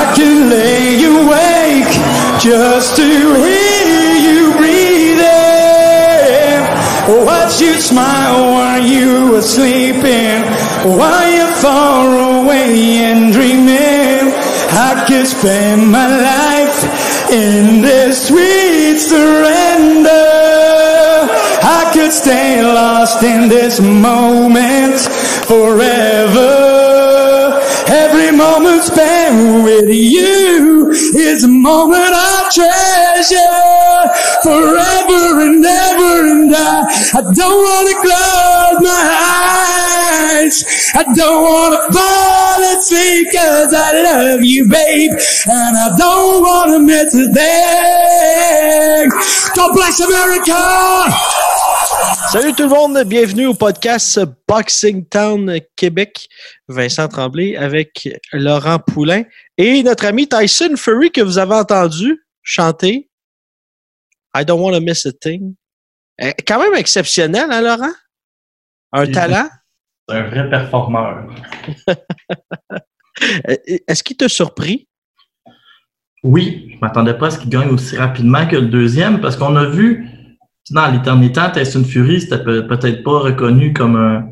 I can lay you awake just to hear you breathing. Watch you smile while you were sleeping, while you're far away and dreaming. I could spend my life in this sweet surrender. I could stay lost in this moment forever. Every moment spent with you is a moment I treasure forever and ever and I, I don't want to close my eyes. I don't want to fall asleep cause I love you, babe. And I don't want to miss a thing. God bless America! Salut tout le monde, bienvenue au podcast Boxing Town Québec. Vincent Tremblay avec Laurent Poulain et notre ami Tyson Fury que vous avez entendu chanter I Don't Want to Miss a Thing. Euh, Quand même exceptionnel, hein, Laurent? Un talent? C'est un vrai performeur. Euh, Est-ce qu'il t'a surpris? Oui, je m'attendais pas à ce qu'il gagne aussi rapidement que le deuxième parce qu'on a vu dans temps, Tyson Fury, c'était peut- peut-être pas reconnu comme un,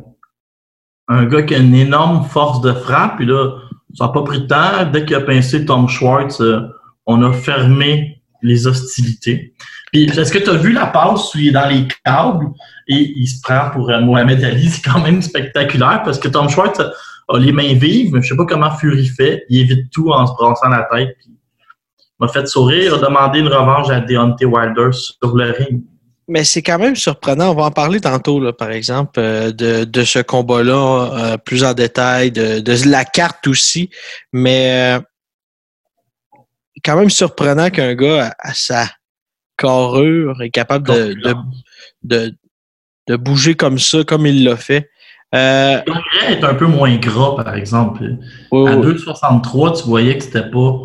un gars qui a une énorme force de frappe. Puis là, ça n'a pas pris de temps. Dès qu'il a pincé Tom Schwartz, euh, on a fermé les hostilités. Puis est-ce que tu as vu la passe où il est dans les câbles? Et il se prend pour euh, Mohamed Ali? C'est quand même spectaculaire parce que Tom Schwartz a, a les mains vives, mais je sais pas comment Fury fait. Il évite tout en se brassant la tête. Puis m'a fait sourire, a demandé une revanche à Deontay Wilder sur le ring. Mais c'est quand même surprenant. On va en parler tantôt, là, par exemple, euh, de, de ce combat-là euh, plus en détail, de, de la carte aussi. Mais euh, quand même surprenant qu'un gars à, à sa carrure est capable de, de, de, bouger comme ça, comme il l'a fait. Euh, Congrès est un peu moins gras, par exemple. À ouais. 2,63, tu voyais que c'était pas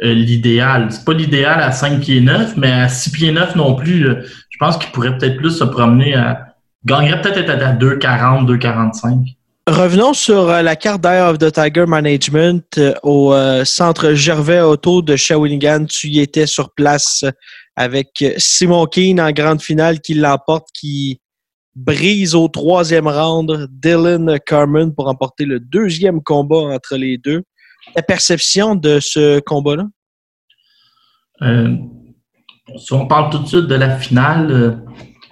l'idéal. C'est pas l'idéal à 5 pieds 9, mais à 6 pieds 9 non plus. euh, je pense qu'il pourrait peut-être plus se promener à. Gagnerait peut-être être à 2,40, 2,45. Revenons sur euh, la carte d'Eye of the Tiger Management euh, au euh, centre Gervais Auto de Shawinigan. Tu y étais sur place euh, avec euh, Simon Keane en grande finale qui l'emporte, qui brise au troisième round Dylan Carmen pour remporter le deuxième combat entre les deux. Ta perception de ce combat-là? Euh, si on parle tout de suite de la finale, euh,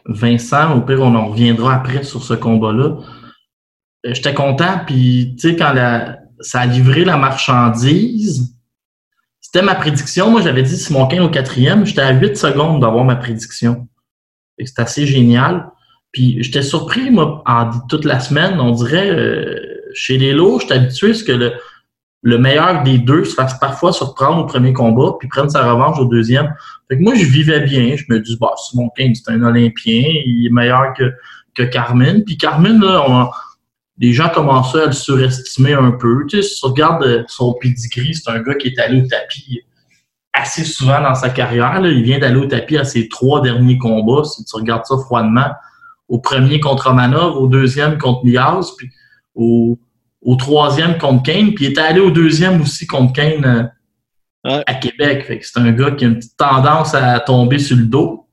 Vincent, au pire, on en reviendra après sur ce combat-là. Euh, J'étais content, puis tu sais, quand ça a livré la marchandise, c'était ma prédiction. Moi, j'avais dit Simon Kane au quatrième, j'étais à 8 secondes d'avoir ma prédiction. C'est assez génial. Puis j'étais surpris, moi, toute la semaine, on dirait, chez les lots, j'étais habitué à ce que le, le meilleur des deux se fasse parfois surprendre au premier combat, puis prenne sa revanche au deuxième. Fait que moi, je vivais bien. Je me dis, bah, Simon Kane, c'est un Olympien, il est meilleur que, que Carmen. Puis on- les gens commençaient à le surestimer un peu. Tu sais, si tu regardes euh, son pedigree, c'est un gars qui est allé au tapis assez souvent dans sa carrière. Il vient d'aller au tapis à ses trois derniers combats, si tu regardes ça froidement. Au premier contre Romanov, au deuxième contre Miaz, puis au, au troisième contre Kane, puis il était allé au deuxième aussi contre Kane euh, Ouais. à Québec. Fait que c'est un gars qui a une petite tendance à tomber sur le dos.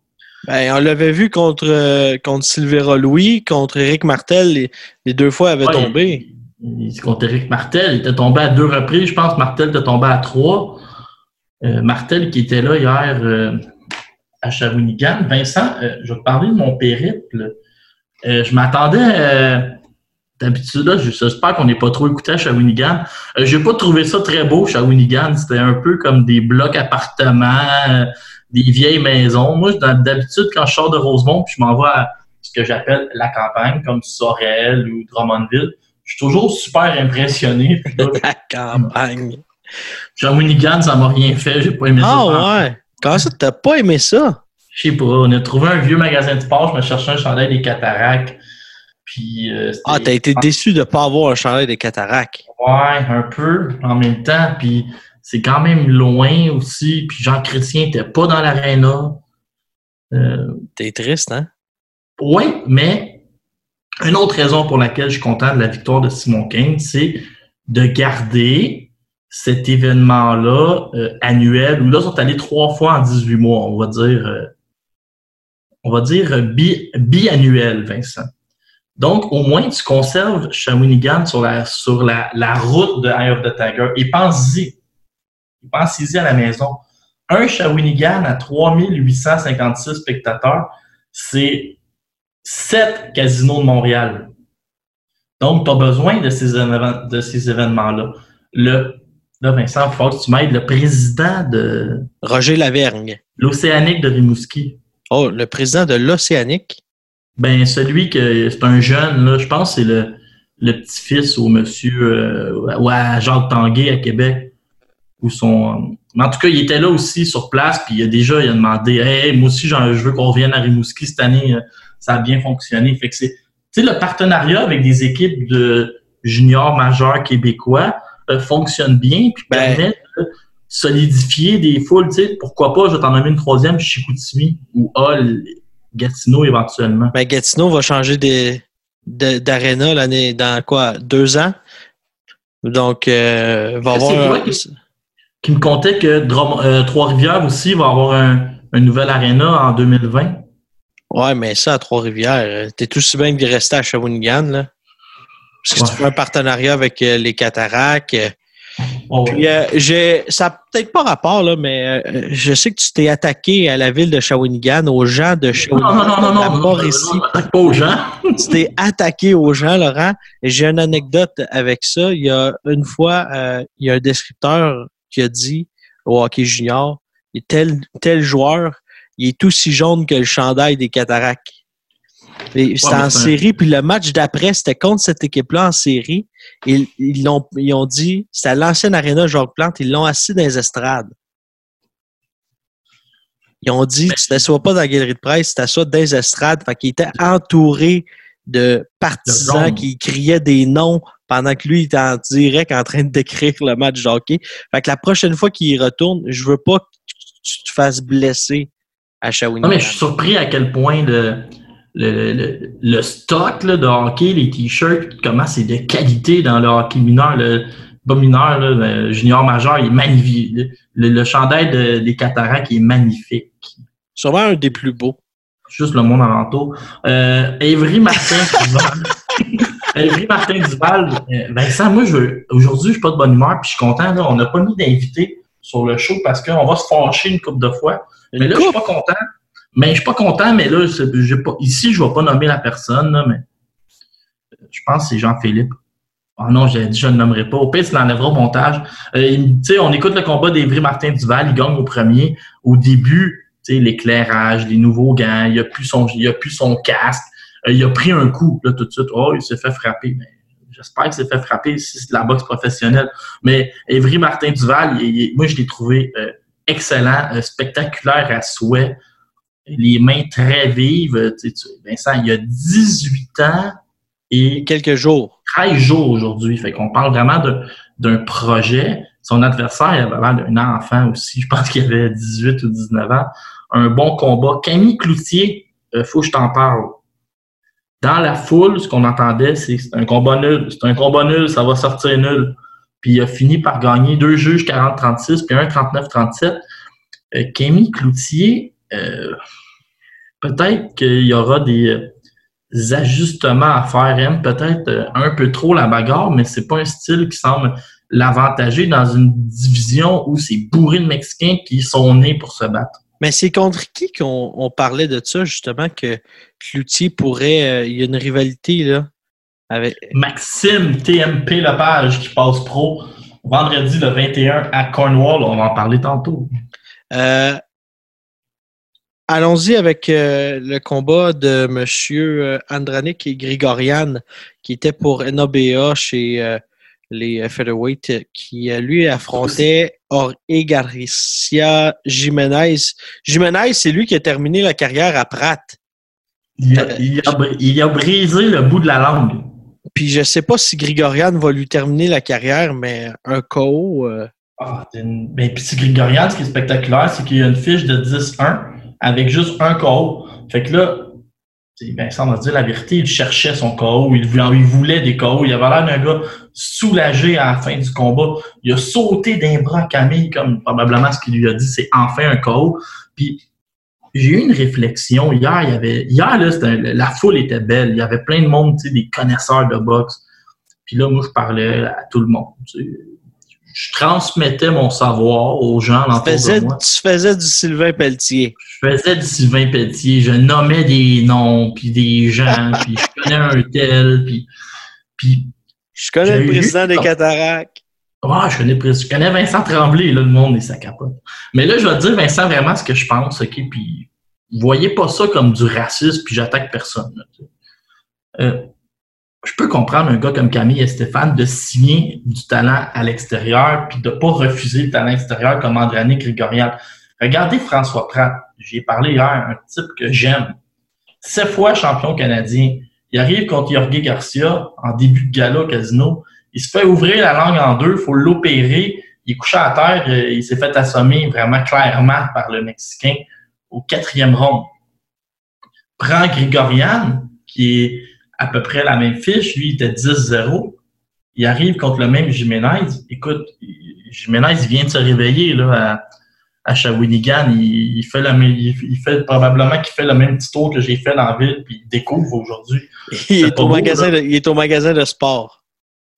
Ben, on l'avait vu contre, euh, contre Silvera Louis, contre Eric Martel, les, les deux fois avait Ouais, tombé. il- il- contre Eric Martel, il était tombé à deux reprises. Je pense que Martel était tombé à trois. Euh, Martel qui était là hier à Shawinigan. Vincent, je vais te parler de mon périple. Je m'attendais. D'habitude, là, j'espère qu'on n'est pas trop écouté à Shawinigan. Euh, j'ai pas trouvé ça très beau, Shawinigan. C'était un peu comme des blocs appartements, euh, des vieilles maisons. Moi, d'habitude, quand je sors de Rosemont, puis je m'en vais à ce que j'appelle la campagne, comme Sorel ou Drummondville, je suis toujours super impressionné. la campagne. Shawinigan, ça m'a rien fait. J'ai pas aimé ça. Ah ouais? Comment ça, t'as pas aimé ça? Je sais pas. On a trouvé un vieux magasin de sport. Je me cherchais un chandail des cataractes. Puis, euh, ah, t'as été déçu de ne pas avoir un chandail des cataractes. Ouais, un peu en même temps. Puis c'est quand même loin aussi. Puis Jean Chrétien n'était pas dans l'aréna. Euh, T'es triste, hein? Oui, mais une autre raison pour laquelle je suis content de la victoire de Simon Kane, c'est de garder cet événement-là euh, annuel, où là, ils sont allés trois fois en 18 mois, on va dire, euh, on va dire bi biannuel, Vincent. Donc, au moins, tu conserves Shawinigan sur la, sur la, la route de Eye of the Tiger. Et pense-y. Pense-y à la maison. Un Shawinigan à 3856 spectateurs, c'est sept casinos de Montréal. Donc, tu as besoin de ces, de ces événements-là. Le, là, Vincent, il faut que tu m'aides. Le président de... Roger Lavergne. L'Océanique de Rimouski. Oh, le président de l'Océanique? Ben, celui que c'est un jeune, là, je pense que c'est le, le petit-fils au monsieur euh, ou à Jacques Tanguay à Québec. Où son, en tout cas, il était là aussi sur place, puis il a déjà il a demandé Hey, moi aussi, je veux qu'on revienne à Rimouski cette année, euh, ça a bien fonctionné. Fait que c'est le pertenariat avec des équipes de juniors majeurs québécois euh, fonctionne bien, puis ben, permet de solidifier des foules. Pourquoi pas, je vais t'en nommer une troisième, Chicoutimi ou Hall Gatineau éventuellement. Ben, Gatineau va changer d'aréna l'année dans quoi? Deux ans? Donc, euh, va avoir. Qui, me comptait que euh, Trois-Rivières aussi va avoir un, un nouvel aréna en 2020. Ouais, mais ça, à Trois-Rivières, euh, t'es tout si bien de rester à Shawinigan, là. Parce que tu fais un partenariat avec les cataractes. Oh, Puis, euh, j'ai, ça n'a peut-être pas rapport, là, mais euh, je sais que tu t'es attaqué à la ville de Shawinigan, aux gens de Shawinigan, non, non, non, non, non, pas aux gens. tu t'es attaqué aux gens, Laurent. Et j'ai une anecdote avec ça. Il y a une fois, euh, il y a un descripteur qui a dit au hockey junior, tel, tel joueur, il est aussi jaune que le chandail des cataractes. C'était en série, puis le match d'après, c'était contre cette équipe-là en série. Ils, ils, ont, ils ont dit, c'était à l'ancienne Arena Jacques Plante, ils l'ont assis dans les estrades. Ils ont dit, tu t'assois pas dans la galerie de presse, tu t'assois dans les estrades. Fait qu'il était entouré de partisans qui criaient des noms pendant que lui il était en direct en train de décrire le match de hockey. Fait que la prochaine fois qu'il y retourne, je veux pas que tu te fasses blesser à Shawinigan. Non, mais je suis surpris à quel point de le, le, stock là, de hockey, les t-shirts, comment c'est de qualité dans le hockey mineur, le pas mineur, le junior majeur, il est magnifique. Le, chandail des cataractes est magnifique. Sûrement un des plus beaux. Juste le monde alentour. Euh, Évry Martin. Évry Martin Duval. Euh, Vincent, moi, je aujourd'hui, je suis pas de bonne humeur, puis je suis content. Là, on n'a pas mis d'invité sur le show parce qu'on va se fâcher une couple de fois. mais là, je suis pas content. Mais je suis pas content, mais là, pas, ici, je vais pas nommer la personne, là, mais je pense que c'est Jean-Philippe. Oh non, j'ai dit je ne nommerai pas. Au pire, tu l'enlèveras au montage. Euh, on écoute le combat d'Evry Martin Duval, il gagne au premier. Au début, l'éclairage, les nouveaux gants, il a plus son, il a plus son casque. Euh, il a pris un coup là, tout de suite. Oh, il s'est fait frapper. Mais j'espère qu'il s'est fait frapper si c'est de la boxe professionnelle. Mais Evry Martin Duval, moi, je l'ai trouvé euh, excellent, spectaculaire à souhait les mains très vives. Tu sais, Vincent, il y a 18 ans et quelques jours. 13 jours aujourd'hui. Fait qu'on parle vraiment d'un projet. Son adversaire il avait l'air d'un enfant aussi. Je pense qu'il avait 18 ou 19 ans. Un bon combat. Camille Cloutier, euh, faut que je t'en parle. Dans la foule, ce qu'on entendait, c'est un combat nul. C'est un combat nul, ça va sortir nul. Puis il a fini par gagner deux juges 40-36 puis un 39-37. Euh, Camille Cloutier, euh, peut-être qu'il y aura des ajustements à faire, peut-être euh, un peu trop la bagarre, mais c'est pas un style qui semble l'avantager dans une division où c'est bourré de Mexicains qui sont nés pour se battre. Mais c'est contre qui qu'on parlait de ça, justement, que Cloutier pourrait. Euh, il y a une rivalité là, Avec... Maxime TMP Lepage qui passe pro vendredi le 21 à Cornwall. On va en parler tantôt. Euh, Allons-y avec euh, le combat de M. Euh, Andranik et Grigorian, qui était pour NABA chez euh, les Featherweight, qui lui affrontait Jorge Garcia Jiménez. Jiménez, c'est lui qui a terminé la carrière à Pratt. Il a, il a br- il a brisé le bout de la langue. Puis je sais pas si Grigorian va lui terminer la carrière, mais un KO. euh, Ah, une- ben, puis c'est Grigorian, ce qui est spectaculaire, c'est qu'il y a une fiche de 10-1 avec juste un KO. Fait que là, Vincent va dire la vérité, il cherchait son KO, il voulait, des KO. Il avait l'air d'un gars soulagé à la fin du combat. Il a sauté d'un bras Camille, comme probablement ce qu'il lui a dit, c'est enfin un KO. Puis j'ai eu une réflexion hier. Il y avait, hier, là, la foule était belle. Il y avait plein de monde, des connaisseurs de boxe. Puis là, moi, je parlais à tout le monde. Je transmettais mon savoir aux gens tu, faisais, de moi. tu faisais du Sylvain Pelletier. Je faisais du Sylvain Pelletier. Je nommais des noms, puis des gens, puis je connais un tel, puis... puis Je connais le eu- président des Cataractes. Ouais, je connais, je connais Vincent Tremblay, là, le monde, et ça capote. Mais là, je vais te dire, Vincent, vraiment ce que je pense, OK? Puis, voyez pas ça comme du racisme, puis j'attaque personne. là. Euh, je peux comprendre un gars comme Camille et Stéphane de signer du talent à l'extérieur, puis de pas refuser le talent extérieur comme Andranik Grigorian. Regardez François Pratt. J'y ai parlé hier, un type que j'aime. Sept fois champion canadien. Il arrive contre Jorge Garcia en début de gala au casino. Il se fait ouvrir la langue en deux, il faut l'opérer. Il est à terre, euh, il s'est fait assommer vraiment clairement par le Mexicain au quatrième round. Prends Grigorian, qui est à peu près la même fiche, lui il était 10-0. Il arrive contre le même Jiménez. Écoute, Jiménez il vient de se réveiller là, à, à Shawinigan. Il, il fait il, il fait probablement qu'il fait le même petit tour que j'ai fait dans la ville, puis il découvre aujourd'hui. Il est, au beau, magasin de, il est au magasin de sport.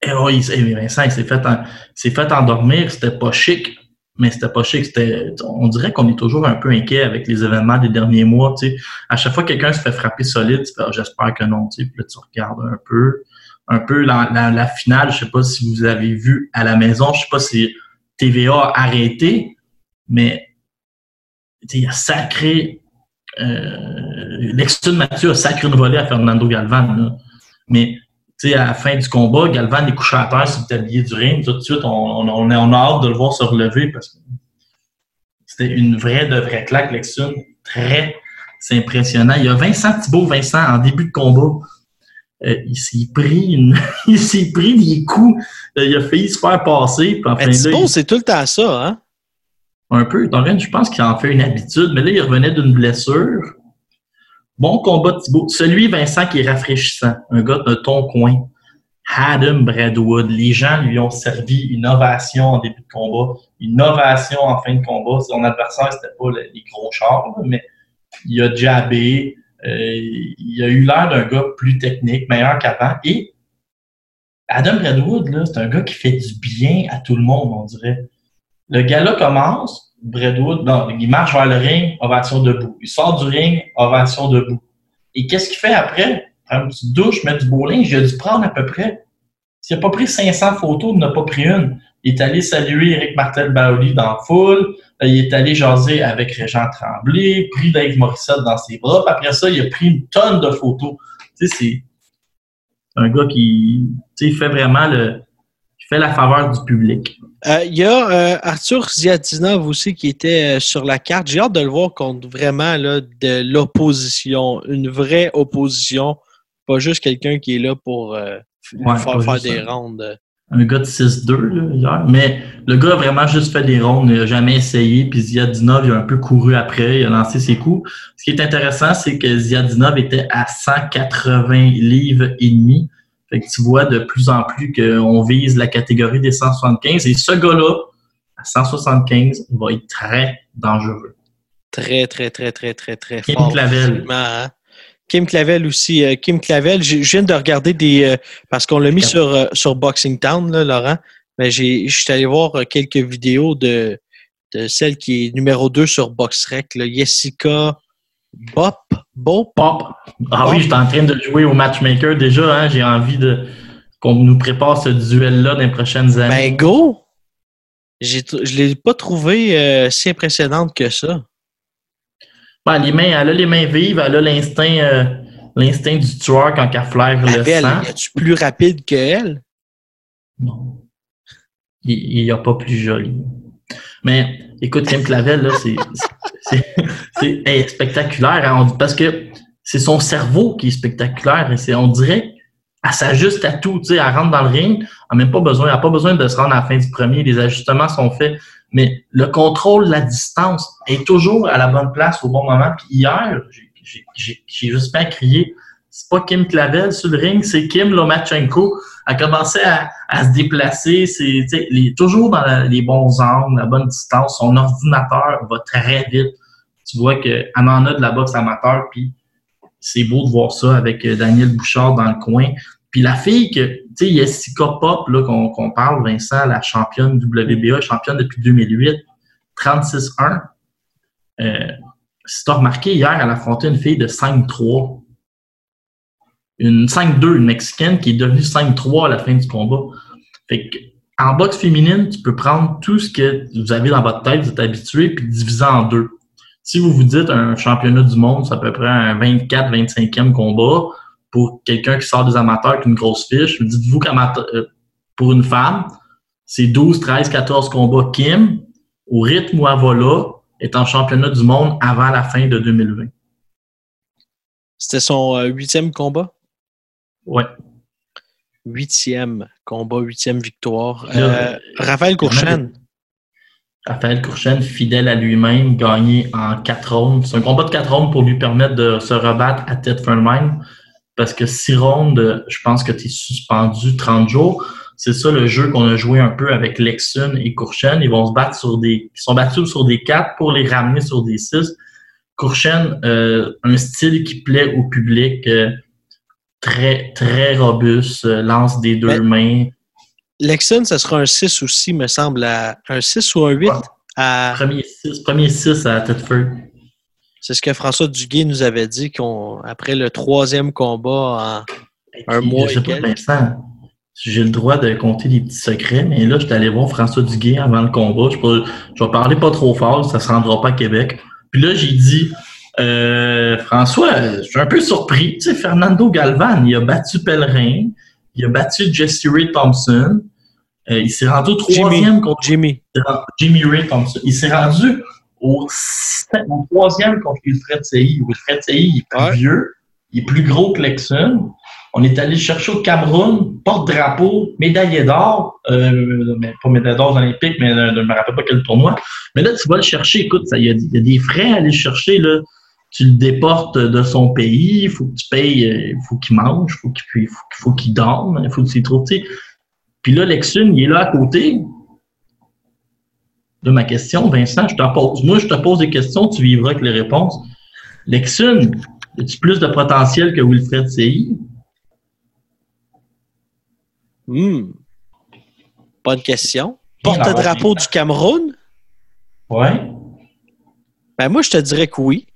Et oui, il- eh, Vincent, il s'est fait, en- il fait endormir. C'était pas chic, mais c'était pas chic. C'était, on dirait qu'on est toujours un peu inquiet avec les événements des derniers mois. Tu sais. À chaque fois que quelqu'un se fait frapper solide, tu fais, j'espère que non. Tu sais. Puis là, tu regardes un peu, un peu la, la, finale. Je sais pas si vous avez vu à la maison. Je sais pas si TVA a arrêté, mais il a sacré. Euh, Mathieu a sacré une volée à Fernando Galvan. là. Mais sais, à la fin du combat, Galvan est couché à terre sur le tablier du ring. Tout de suite, on, on, on a, on a hâte de le voir se relever parce que c'était une vraie de vraie claque, Lexun. Très c'est impressionnant. Il y a Vincent Thibault, Vincent, en début de combat. euh, il s'est pris une, il s'est pris des coups. Euh, il a failli se faire passer. Puis enfin, Thibault, il- c'est tout le temps ça, hein? un peu. Torren, je pense qu'il en fait une habitude, mais là, il revenait d'une blessure. Bon combat de Thibaut. Celui, Vincent, qui est rafraîchissant. Un gars de ton coin. Adam Bradwood. Les gens lui ont servi une ovation en début de combat, une ovation en fin de combat. Son adversaire, c'était pas le- les gros chars, mais il a jabé. euh, il a eu l'air d'un gars plus technique, meilleur qu'avant. Et Adam Bradwood, c'est un gars qui fait du bien à tout le monde, on dirait. Le gars-là commence, Bradwood, non, il marche vers le ring, ovation debout. Il sort du ring, ovation debout. Et qu'est-ce qu'il fait après? Prend une petite douche, met du. Il a dû prendre à peu près. S'il n'a pas pris 500 photos, il n'a pas pris une. Il est allé saluer Eric Martel Baoli dans la foule. Euh, Il est allé jaser avec Régent Tremblay, pris Dave Morissette dans ses bras. Puis après ça, il a pris une tonne de photos. Tu sais, c'est un gars qui fait vraiment le. Qui fait la faveur du public. Euh, Il y a euh, Arthur Ziadinov aussi qui était euh, sur la carte. J'ai hâte de le voir contre vraiment là, de l'opposition, une vraie opposition, pas juste quelqu'un qui est là pour Ouais, faire, des ça. rondes. un gars de 6-2 là, hier. Mais le gars a vraiment juste fait des rondes, il n'a jamais essayé. Puis Ziadinov, il a un peu couru après, il a lancé ses coups. Ce qui est intéressant, c'est que Ziadinov était à 180 livres et demi. Fait que tu vois de plus en plus qu'on vise la catégorie des 175. Et ce gars-là, à 175, va être très dangereux. Très, très, très, très, très, très Kim fort. Clavel. hein. Kim Clavel aussi. euh, Kim Clavel, je viens de regarder des. euh, parce qu'on l'a mis sur, euh, sur Boxing Town, là, Laurent. Mais j'ai- je suis allé voir quelques vidéos de, de celle qui est numéro 2 sur BoxRec, là, Jessica Bop, Bop. Pop. Ah oui, j'étais en train de jouer au matchmaker déjà. Hein, J'ai envie de qu'on nous prépare ce duel-là dans les prochaines années. Ben, go! Je l'ai pas trouvé euh, si impressionnante que ça. Ben, les mains, elle a les mains vives, elle a l'instinct euh, l'instinct du tueur quand elle flaire le sang. es-tu plus rapide qu'elle? Non. Il n'y a pas plus joli. Mais écoute, Kim Clavel, là, c'est spectaculaire. hein. Parce que c'est son cerveau qui est spectaculaire. Et c'est, on dirait elle s'ajuste à tout. tu sais, Elle rentre dans le ring. Elle n'a même pas besoin, elle a pas besoin de se rendre à la fin du premier. Les ajustements sont faits. Mais le contrôle la distance est toujours à la bonne place au bon moment. Puis hier, j'ai- juste pas crié. C'est pas Kim Clavel sur le ring, c'est Kim Lomachenko. Elle commençait à, à se déplacer, c'est toujours dans les bons angles, la bonne distance. Son ordinateur va très vite. Tu vois qu'elle en a de la boxe amateur, puis c'est beau de voir ça avec euh, Daniel Bouchard dans le coin. Puis la fille que, tu sais, Jessica Pop, là, qu'on parle, Vincent, la championne WBA, championne depuis 2008, 36-1. Euh, si tu as remarqué, hier, elle a affronté une fille de 5-3. Une 5-2, une Mexicaine qui est devenue 5-3 à la fin du combat. Fait que, en boxe féminine, tu peux prendre tout ce que vous avez dans votre tête, vous êtes habitué, puis diviser en deux. Si vous vous dites un championnat du monde, c'est à peu près un 24-25e combat pour quelqu'un qui sort des amateurs avec une grosse fiche, dites-vous qu'amateur, euh, pour une femme, c'est 12, 13, 14 combats. Kim, au rythme où elle va là, est en championnat du monde avant la fin de 2020. C'était son euh, huitième combat? Ouais. Huitième combat, huitième victoire. Euh, Raphaël. Raphaël Courchaine, fidèle à lui-même, gagné en quatre rondes. C'est un combat de quatre rondes pour lui permettre de se rebattre à tête même. Parce que six rondes, je pense que tu es suspendu 30 jours. C'est ça le jeu qu'on a joué un peu avec Lexun et Courchaine. Ils vont se battre sur des. Ils sont battus sur des quatre pour les ramener sur des six. Courchaine, euh, un style qui plaît au public, euh, très, très robuste, euh, lance des deux mains. Lexon, ce sera un 6 aussi, me semble. à- un 6 ou un 8 Ouais. à. Premier 6 premier six à Tedford. C'est ce que François Duguay nous avait dit après le troisième combat Un Puis, mois Je sais et pas, quelques. Vincent, si j'ai le droit de compter des petits secrets, mais là, je suis allé voir François Duguay avant le combat. Je, je vais parler pas trop fort, ça se rendra pas à Québec. Puis là, j'ai dit, euh, François, je suis un peu surpris. Tu sais, Fernando Galvan, il a battu Pellerin, il a battu Jesse Ray Thompson. Euh, il s'est rendu au troisième contre Jimmy. Jimmy Ray Thompson. Il s'est rendu au, troisième contre Wilfred Seyi. Wilfred Seyi, il est plus Ouais. vieux, il est plus gros que Lexon. On est allé le chercher au Cameroun, porte-drapeau, médaillé d'or, euh, mais pas médaille d'or olympique, mais euh, je ne me rappelle pas quel tournoi. Mais là, tu vas le chercher, écoute, ça, il y, a- il y a des frais à aller le chercher, là. Tu le déportes de son pays, il faut que tu payes, il faut qu'il mange, il faut qu'il il faut, qu'il- faut qu'il dorme, il faut que tu trouves. Puis là, Lexun, il est là à côté, de ma question, Vincent, je t'en pose. Moi, je te pose des questions, tu vivras avec les réponses. Lexun, as-tu plus de potentiel que Wilfred Seyi? Hmm. Bonne question. Porte-drapeau du Cameroun? Ouais. Ben moi, je te dirais que oui.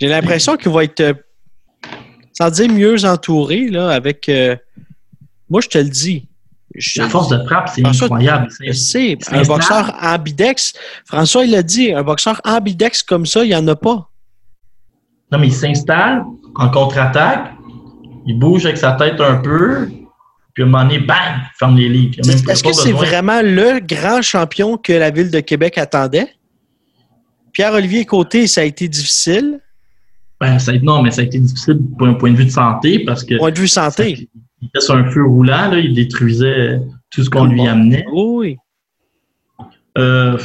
J'ai l'impression qu'il va être, euh, sans dire mieux entouré, là, avec. euh, moi, je te le dis. Je La force dis. de frappe, c'est François, incroyable. Je sais, un boxeur ambidex. François, il l'a dit, un boxeur ambidex comme ça, il n'y en a pas. Non, mais il s'installe en contre-attaque, il bouge avec sa tête un peu, puis à un moment donné, bang, il ferme les livres. Est-ce que c'est vraiment le grand champion que la ville de Québec attendait? Pierre-Olivier Côté, ça a été difficile. Ben, ça non, mais ça a été difficile pour un point de vue de santé parce que Point de vue santé. il était sur un feu roulant, là, il détruisait tout ce qu'on lui amenait. Oui. Euh,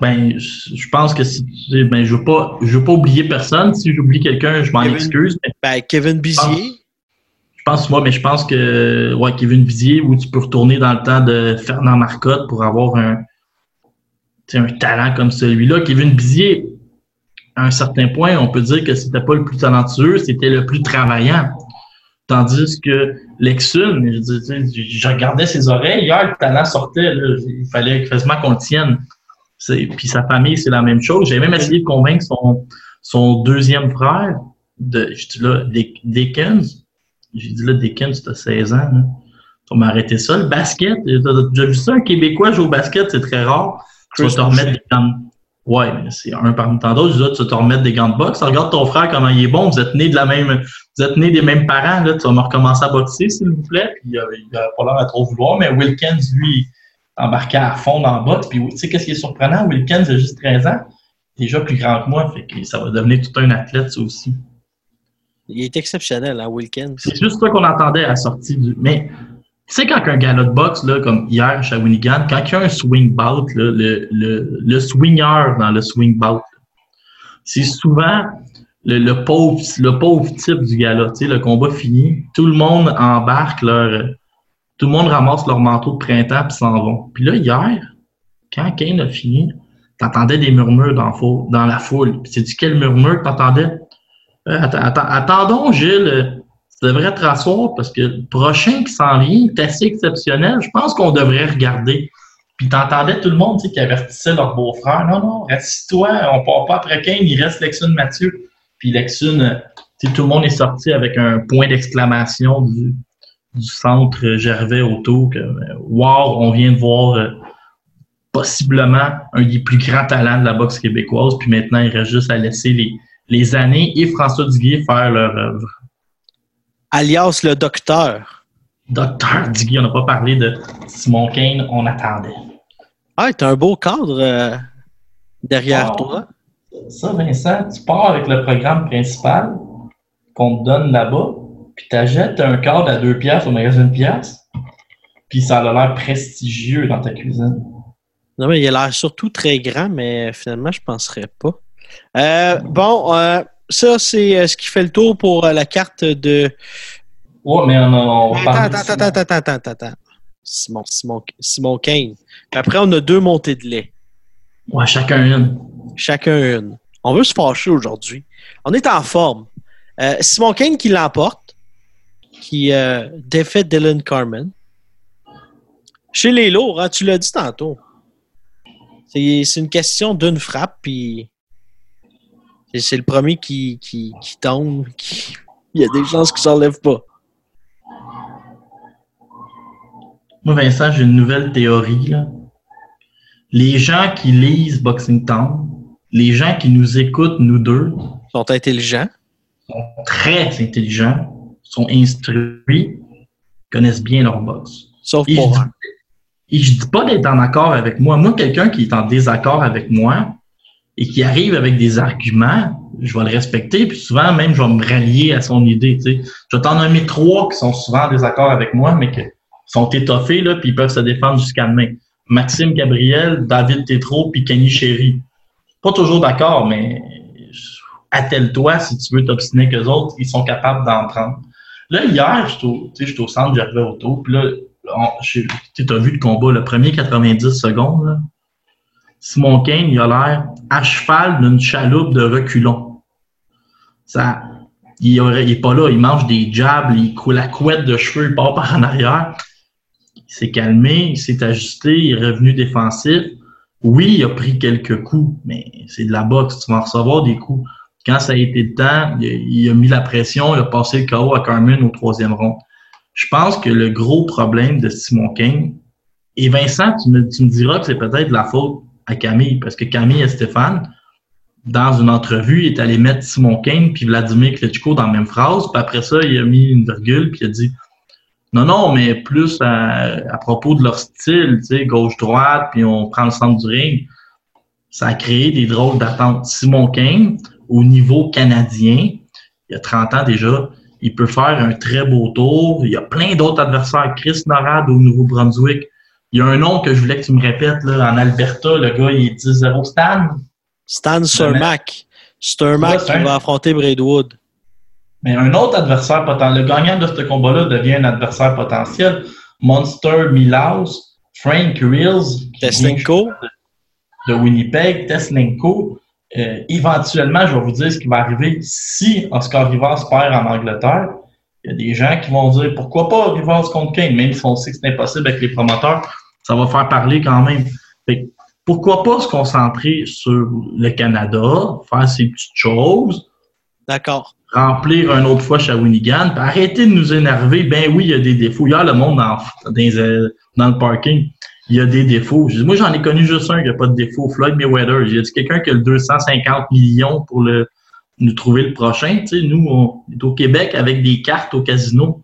ben, je pense que si, ben, je veux pas, je veux pas oublier personne. Si j'oublie quelqu'un, je m'en excuse. Mais Ben, Kevin Bizier. je pense, moi, mais je pense que, ouais, Kevin Vizier, où tu peux retourner dans le temps de Fernand Marcotte pour avoir un, un talent comme celui-là. Kevin Bizier, à un certain point, on peut dire que c'était pas le plus talentueux, c'était le plus travaillant. Tandis que Lexun, je, je regardais ses oreilles, hier, le talent sortait, là, il fallait quasiment qu'on le tienne. Puis sa famille, c'est la même chose. J'ai même essayé de convaincre son, son deuxième frère, de, je dis là, Dickens, j'ai dit là, Dickens, t'as 16 ans, là. Tu vas m'arrêter ça. Le basket, déjà vu ça, un Québécois jouer au basket, c'est très rare. Tu vas te remettre des gants. Ouais, mais c'est un parmi tant d'autres. Tu vas te remettre des gants de boxe. Regarde ton frère, comment il est bon. Vous êtes nés de la même, vous êtes nés des mêmes parents, là. Tu vas me recommencer à boxer, s'il vous plaît. Puis, il a pas l'air à trop vouloir, mais Wilkins, lui, embarqué à fond dans le boxe. Puis, tu sais, qu'est-ce qui est surprenant? Wilkins a juste 13 ans. Déjà plus grand que moi. Fait que ça va devenir tout un athlète, ça aussi. Il est exceptionnel, hein, Wilkins. C'est juste ça qu'on entendait à la sortie du. Mais tu sais, quand un gala de boxe, là, comme hier à Shawinigan, quand il y a un swing bout, là, le, le, le swinger dans le swing bout, c'est souvent le, le, pauvre, le pauvre type du gala. Tu sais, le combat fini, tout le monde embarque leur. Tout le monde ramasse leur manteau de printemps puis s'en vont. Puis là, hier, quand Kane a fini, t'entendais des murmures dans, dans la foule. C'est du quel murmure que t'entendais? Euh, attendons, Gilles, tu devrais te rasseoir parce que le prochain qui s'en vient est assez exceptionnel. Je pense qu'on devrait regarder. Puis t'entendais tout le monde qui avertissait leur beau-frère. Non, non, reste-toi, on part pas après Kane, il reste Lexune Mathieu. Puis Lexune, tout le monde est sorti avec un point d'exclamation du, du, centre Gervais autour que Wow, on vient de voir euh, possiblement un des plus grands talents de la boxe québécoise. Puis maintenant, il reste juste à laisser les, les années et François Duguay faire leur œuvre. Alias le docteur. Docteur Duguay, on n'a pas parlé de Simon Kane, on attendait. Ah, t'as un beau cadre euh, derrière toi. Ça, Vincent, tu pars avec le programme principal qu'on te donne là-bas, puis tu achètes un cadre à deux piastres au magasin de piastres, puis ça a l'air prestigieux dans ta cuisine. Non, mais il a l'air surtout très grand, mais finalement, je ne penserais pas. Euh, bon, euh, ça, c'est euh, ce qui fait le tour pour euh, la carte de. Ouais, mais on, on Attends, attends, attends, attends, attends, attends, attends. Simon, Simon, Simon Kane. Puis après, on a deux montées de lait. Ouais, chacun une. Chacun une. On veut se fâcher aujourd'hui. On est en forme. Euh, Simon Kane qui l'emporte, qui euh, défait Dylan Carmen. Chez les lourds, hein, tu l'as dit tantôt. C'est une question d'une frappe, puis c'est- c'est le premier qui, qui, qui tombe. qui- Il y a des chances qu'il ne s'enlève pas. Moi, Vincent, j'ai une nouvelle théorie. Là. Les gens qui lisent Boxing Town, les gens qui nous écoutent, nous deux, sont intelligents. sont très intelligents, sont instruits, connaissent bien leur boxe. Sauf Et je, pour dis, un. et je dis pas d'être en accord avec moi. Moi, quelqu'un qui est en désaccord avec moi et qui arrive avec des arguments, je vais le respecter. Puis souvent, même, je vais me rallier à son idée. tu sais. Je vais t'en nommer trois qui sont souvent en désaccord avec moi, mais qui sont étoffés, là, puis ils peuvent se défendre jusqu'à demain. Maxime Gabriel, David Tétrault, puis Kenny Chéry. Pas toujours d'accord, mais attelle-toi si tu veux t'obstiner qu'eux autres, ils sont capables d'en prendre. Là, hier, au, sais, j'étais au centre, j'arrivais auto, puis là, je- tu as vu le combat, le premier 90 secondes, là. Simon Kane, il a l'air à cheval d'une chaloupe de reculons. Ça, il, aurait- il est pas là, il mange des jabs, il coule la couette de cheveux, il part par en arrière. Il s'est calmé, il s'est ajusté, il est revenu défensif. Oui, il a pris quelques coups, mais c'est de la boxe, tu vas en recevoir des coups. Quand ça a été le temps, il a, mis la pression, il a passé le KO à Carmen au troisième rond. Je pense que le gros problème de Simon King, et Vincent, tu me, tu me diras que c'est peut-être la faute à Camille, parce que Camille et Stéphane, dans une entrevue, il est allé mettre Simon King puis Vladimir Klitschko dans la même phrase, puis après ça, il a mis une virgule, puis il a dit non, non, mais plus à, propos de leur style, tu sais, gauche-droite, puis on prend le centre du ring. Ça a créé des drôles d'attentes. Simon King, au niveau canadien, il y a 30 ans déjà, il peut faire un très beau tour. Il y a plein d'autres adversaires. Chris Norad au Nouveau-Brunswick. Il y a un nom que je voulais que tu me répètes, là, en Alberta, le gars, il est 10-0 Stan. Stan Cermak. Cermak qui va affronter Braidwood. Mais un autre adversaire potentiel, le gagnant de ce combat-là devient un adversaire potentiel. Monster Milaus, Frank Reels, Teslenko. de Winnipeg, Teslenko. Euh, éventuellement, je vais vous dire ce qui va arriver si Oscar Rivas perd en Angleterre. Il y a des gens qui vont dire pourquoi pas Rivas contre Kane, même si on sait que c'est impossible avec les promoteurs, ça va faire parler quand même. Fait que pourquoi pas se concentrer sur le Canada, faire ses petites choses, D'accord. remplir un autre fois Shawinigan, puis arrêter de nous énerver. Ben oui, il y a des défauts. Hier, le monde dans, euh, dans le parking, il y a des défauts. Je dis, moi, j'en ai connu juste un qui n'a pas de défaut, Floyd Mayweather. J'ai dit quelqu'un qui a le 250 millions pour le, nous trouver le prochain. Tu sais, nous, on est au Québec avec des cartes au casino,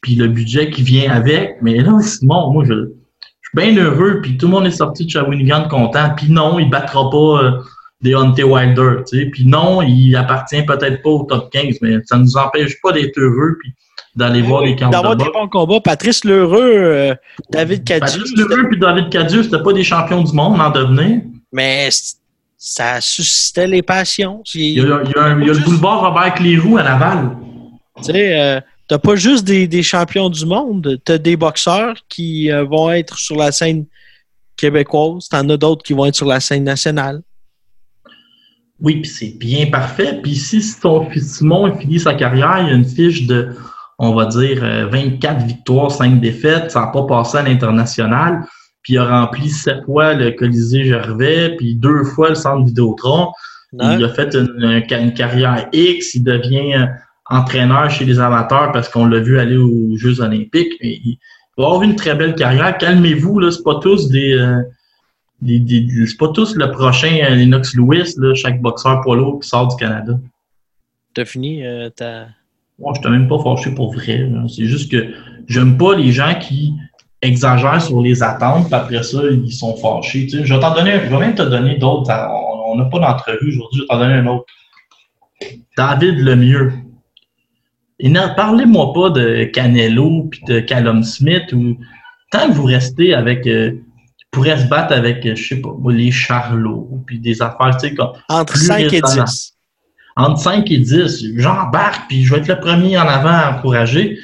puis le budget qui vient avec. Mais là, Simon, moi, je, je suis bien heureux, puis tout le monde est sorti de Shawinigan content. Puis non, il battra pas euh, des Hunter Wilder, tu sais. Puis non, il appartient peut-être pas au top 15, mais ça ne nous empêche pas d'être heureux, puis d'aller voir les camps D'avoir de des bons combats. Patrice Lheureux, euh, David Cadieux. Patrice Lheureux puis David Cadieux, c'était pas des champions du monde en devenir. Mais ça suscitait les passions. Il y a, il y a un- il y a le boulevard Robert Cléroux à Laval. Tu sais, euh, t'as pas juste des, des champions du monde, t'as des boxeurs qui euh, vont être sur la scène québécoise, t'en as d'autres qui vont être sur la scène nationale. Oui, puis c'est bien parfait. Puis si ton fils Simon finit sa carrière, il y a une fiche de, on va dire, euh, 24 victoires, 5 défaites, ça n'a pas passé à l'international. Puis il a rempli sept fois le Colisée Gervais, puis deux fois le centre Vidéotron. Il a fait une, carrière X, il devient euh, entraîneur chez les amateurs parce qu'on l'a vu aller aux Jeux olympiques. Il va avoir une très belle carrière. Calmez-vous, là, c'est pas tous des, euh, des, des- des- c'est pas tous le prochain euh, Lennox Lewis, là, chaque boxeur poids lourd qui sort du Canada. T'as fini euh, ta... Moi, je suis même pas fâché pour vrai. C'est juste que j'aime pas les gens qui exagèrent sur les attentes, puis après ça, ils sont fâchés. Tu sais, je vais t'en donner, je vais même te donner d'autres. On n'a pas d'entrevue aujourd'hui, je vais t'en donner un autre. David Lemieux. Parlez-moi pas de Canelo puis de Callum Smith ou tant que vous restez avec euh, pourrait se battre avec, euh, je sais pas, les Charlots puis des affaires, tu sais, comme Entre Plus 5 et récemment. 10. entre 5 et 10, j'embarque, puis je vais être le premier en avant à encourager.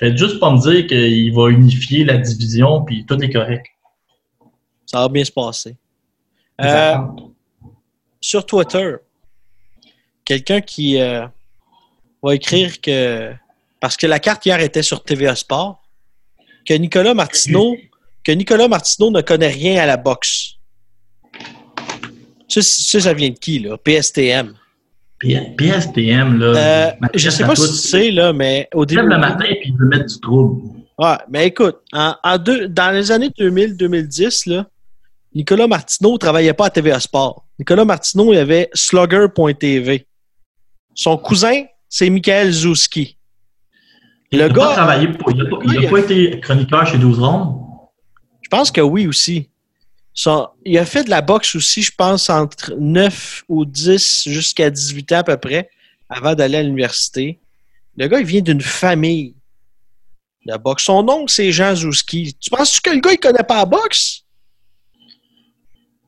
Faites juste pas me dire qu'il va unifier la division, puis tout est correct. Ça va bien se passer. Euh, sur Twitter, quelqu'un qui euh, va écrire que, parce que la carte hier était sur TVA Sport, que Nicolas Martineau, que Nicolas Martineau ne connaît rien à la boxe. Ça, ça vient de qui, là? PSTM. PSTM, là. Euh, je sais pas si tu sais, là, mais au début. le matin, puis il veut mettre du trouble. Ouais, mais écoute, en, en deux- dans les années 2000-2010, là, Nicolas Martineau ne travaillait pas à TVA Sport. Nicolas Martineau, il avait Slugger.tv. Son cousin, c'est Michael Zouski. Il Le n'a pas gars, travaillé pour- il a pas, il a il a- pas été chroniqueur chez 12 rondes? je pense que oui aussi. Son- il a fait de la boxe aussi, je pense, entre 9 ou 10 jusqu'à 18 ans à peu près, avant d'aller à l'université. Le gars, il vient d'une famille de boxe. Son oncle, c'est Jean Zouski. Tu penses que le gars, il connaît pas la boxe?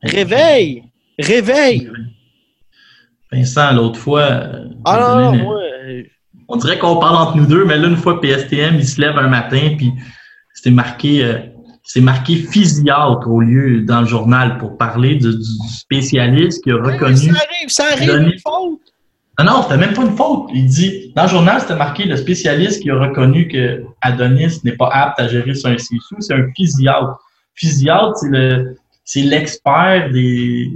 Réveille! Réveille! Vincent, l'autre fois, euh, Ah non, non, une- moi, euh, on dirait qu'on parle entre nous deux, mais là, une fois PSTM, il se lève un matin, puis c'était marqué, euh, c'est marqué physiatre au lieu dans le journal pour parler du, du spécialiste qui a reconnu. ça arrive, ça arrive, Donné- une faute. Ah non, c'était même pas une faute. Il dit, dans le journal, c'était marqué le spécialiste qui a reconnu que Adonis n'est pas apte à gérer un CSU, c'est un physiatre. Physiatre, c'est le, c'est l'expert des,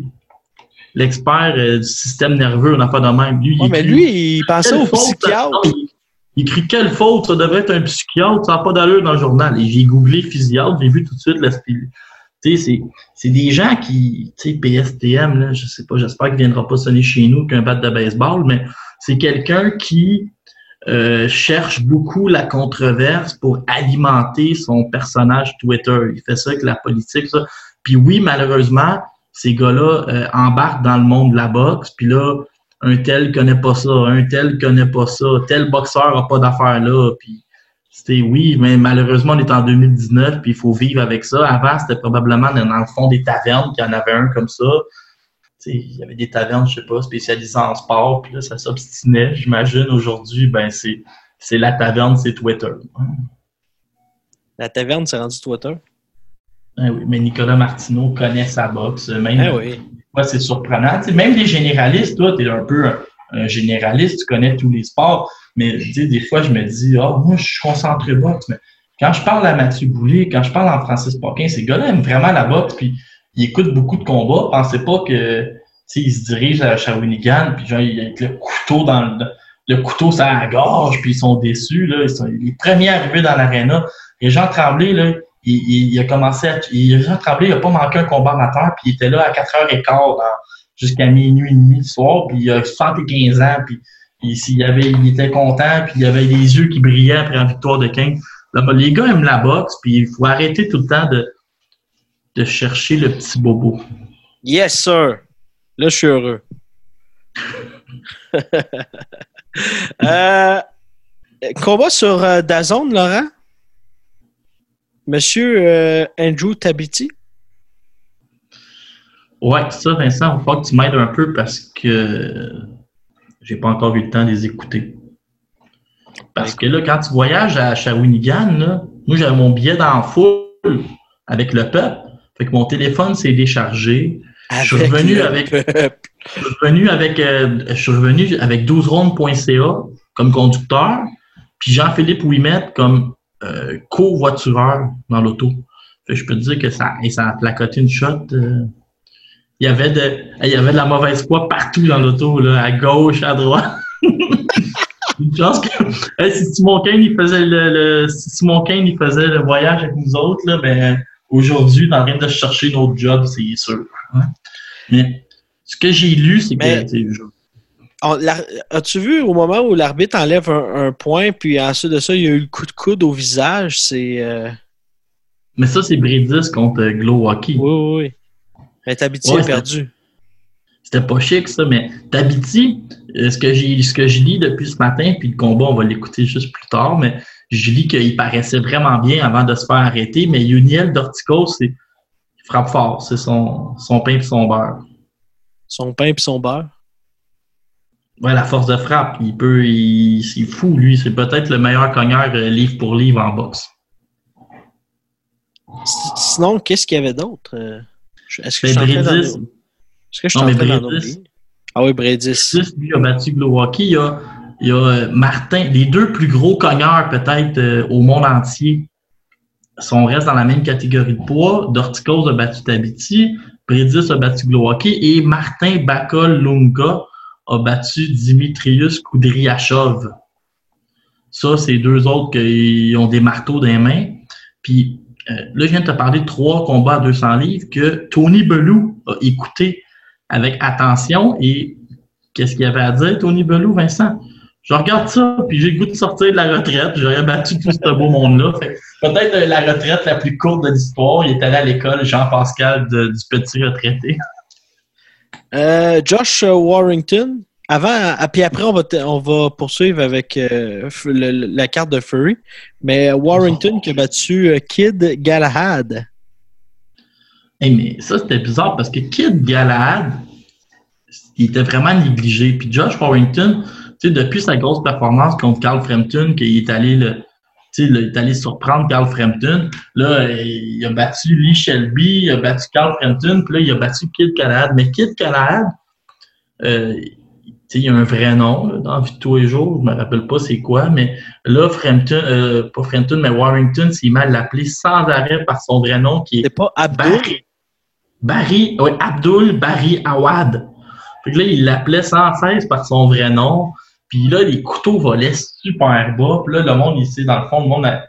l'expert euh, du système nerveux, on n'a pas de même. Lui, il mais lui, il pensait au faute, psychiatre. non, il, il écrit quelle faute, ça devrait être un psychiatre, ça n'a pas d'allure dans le journal. Et j'ai googlé physiatre, j'ai vu tout de suite la c'est, c'est des gens qui, tu sais, PSTM, là, je sais pas, j'espère qu'il ne viendra pas sonner chez nous qu'un bat de baseball, mais c'est quelqu'un qui euh, cherche beaucoup la controverse pour alimenter son personnage Twitter. Il fait ça avec la politique, ça. Puis oui, malheureusement, ces gars-là euh, embarquent dans le monde de la boxe, puis là, un tel connaît pas ça, un tel connaît pas ça, tel boxeur a pas d'affaires là, puis c'était oui, mais malheureusement, on est en 2019, puis il faut vivre avec ça. Avant, c'était probablement dans le fond des tavernes qu'il y en avait un comme ça. Tu sais, il y avait des tavernes, je sais pas, spécialisées en sport, puis là, ça s'obstinait. J'imagine aujourd'hui, ben c'est c'est la taverne, c'est Twitter. La taverne, c'est rendu Twitter? Ah oui, mais Nicolas Martineau connaît sa boxe. Même, Ah oui. Ouais, c'est surprenant. Même les généralistes, toi, tu es un peu un, généraliste, tu connais tous les sports, mais des fois, je me dis, ah, moi, je suis concentré boxe, mais quand je parle à Mathieu Boulay, quand je parle à Francis Paquin, ces gars-là aiment vraiment la boxe, puis il écoute beaucoup de combats. Pensez pas que il se dirige à Shawinigan, puis genre, il a le couteau dans le, le couteau sur la gorge, puis ils sont déçus. Ils sont les premiers arrivés dans l'aréna. Et Jean Tremblay, là, il, a commencé à. Il, Jean Tremblay, il n'a pas manqué un combat amateur, puis il était là à 4h15 jusqu'à minuit et demi le soir, puis il a 75 ans, puis il, avait, il était content, puis il avait les yeux qui brillaient après la victoire de King. les gars aiment la boxe, puis il faut arrêter tout le temps de, de chercher le petit bobo. Yes, sir. Là, je suis heureux. euh, combat sur euh, Dazone, Laurent? Monsieur euh, Andrew Tabiti? Ouais, ça, Vincent, il faut que tu m'aides un peu parce que j'ai pas encore eu le temps de les écouter. Parce que là, quand tu voyages à Shawinigan, là, moi, j'avais mon billet dans la foule avec le peuple. Fait que mon téléphone s'est déchargé. je suis revenu avec. Je suis revenu avec, euh, je suis revenu avec 12rondes.ca comme conducteur, puis Jean-Philippe Ouimet comme euh, co-voitureur dans l'auto. Je peux te dire que ça, ça a placoté une shot. Euh, il y avait de, il y avait de la mauvaise foi partout dans l'auto, là, à gauche, à droite. une chance que si Simon Kane il faisait le, si Simon Kane il faisait le voyage avec nous autres, là, ben aujourd'hui, dans rien de chercher notre job, c'est sûr. Hein. Mais ce que j'ai lu, c'est que. As-tu vu au moment où l'arbitre enlève un, point, puis ensuite de ça, il y a eu le coup de coude au visage? C'est. Euh, mais ça, c'est Bredis contre Glowwalkie. Oui, oui, oui. Mais Tabiti a perdu. C'était pas chic, ça, mais Tabiti, euh, ce que j'ai ce que je lis depuis ce matin, puis le combat, on va l'écouter juste plus tard, mais je lis qu'il paraissait vraiment bien avant de se faire arrêter, mais Yuniel Dortico, c'est il frappe fort. C'est son, son pain et son beurre. Son pain et son beurre? Ouais, la force de frappe, il peut, il, c'est fou, lui. C'est peut-être le meilleur cogneur euh, livre pour livre en boxe. Sinon, qu'est-ce qu'il y avait d'autre? Euh, est-ce que, je suis en Est-ce que je suis en train d'en Ah oui, Bredis. lui a battu Glowacki. Il y a, il y a euh, Martin, les deux plus gros cogneurs peut-être au monde entier. Si on reste dans la même catégorie de poids, Dorticos a battu Tabiti, Bredis a battu Glowacki et Martin Lunga a battu Dimitrius Kudryashov. Ça, c'est deux autres qui ont des marteaux dans les mains. Puis euh, là, je viens de te parler de trois combats à 200 livres que Tony Belou a écouté avec attention. Et qu'est-ce qu'il avait à dire, Tony Belou, Vincent? Je regarde ça, puis j'ai le goût de sortir de la retraite. J'aurais battu tout ce beau monde-là. Peut-être euh, la retraite la plus courte de l'histoire. Il est allé à l'école Jean-Pascal du petit retraité. Euh, Josh Warrington, avant, ah, puis après, on va, poursuivre avec euh, la carte de Fury. Mais Warrington qui a battu euh, Kid Galahad. mais ça, c'était bizarre parce que Kid Galahad, il était vraiment négligé. Puis Josh Warrington, depuis sa grosse performance contre Carl Frampton, qu'il est allé le, il est allé surprendre Carl Frampton. Là, il a battu Lee Shelby, il a battu Carl Frampton, puis là, il a battu Kid Galahad. Mais Kid Galahad, euh, il y a un vrai nom dans la vie de tous les jours, je me rappelle pas c'est quoi, mais là, Frampton, euh, pas Frampton, mais Warrington s'est mal appelé sans arrêt par son vrai nom qui est. C'est pas Abdul? Barry, oui, Abdul Barry Awad. Fait que là, il l'appelait sans cesse par son vrai nom. Puis là, les couteaux volaient super bas. Puis là, le monde ici, dans le fond, le monde a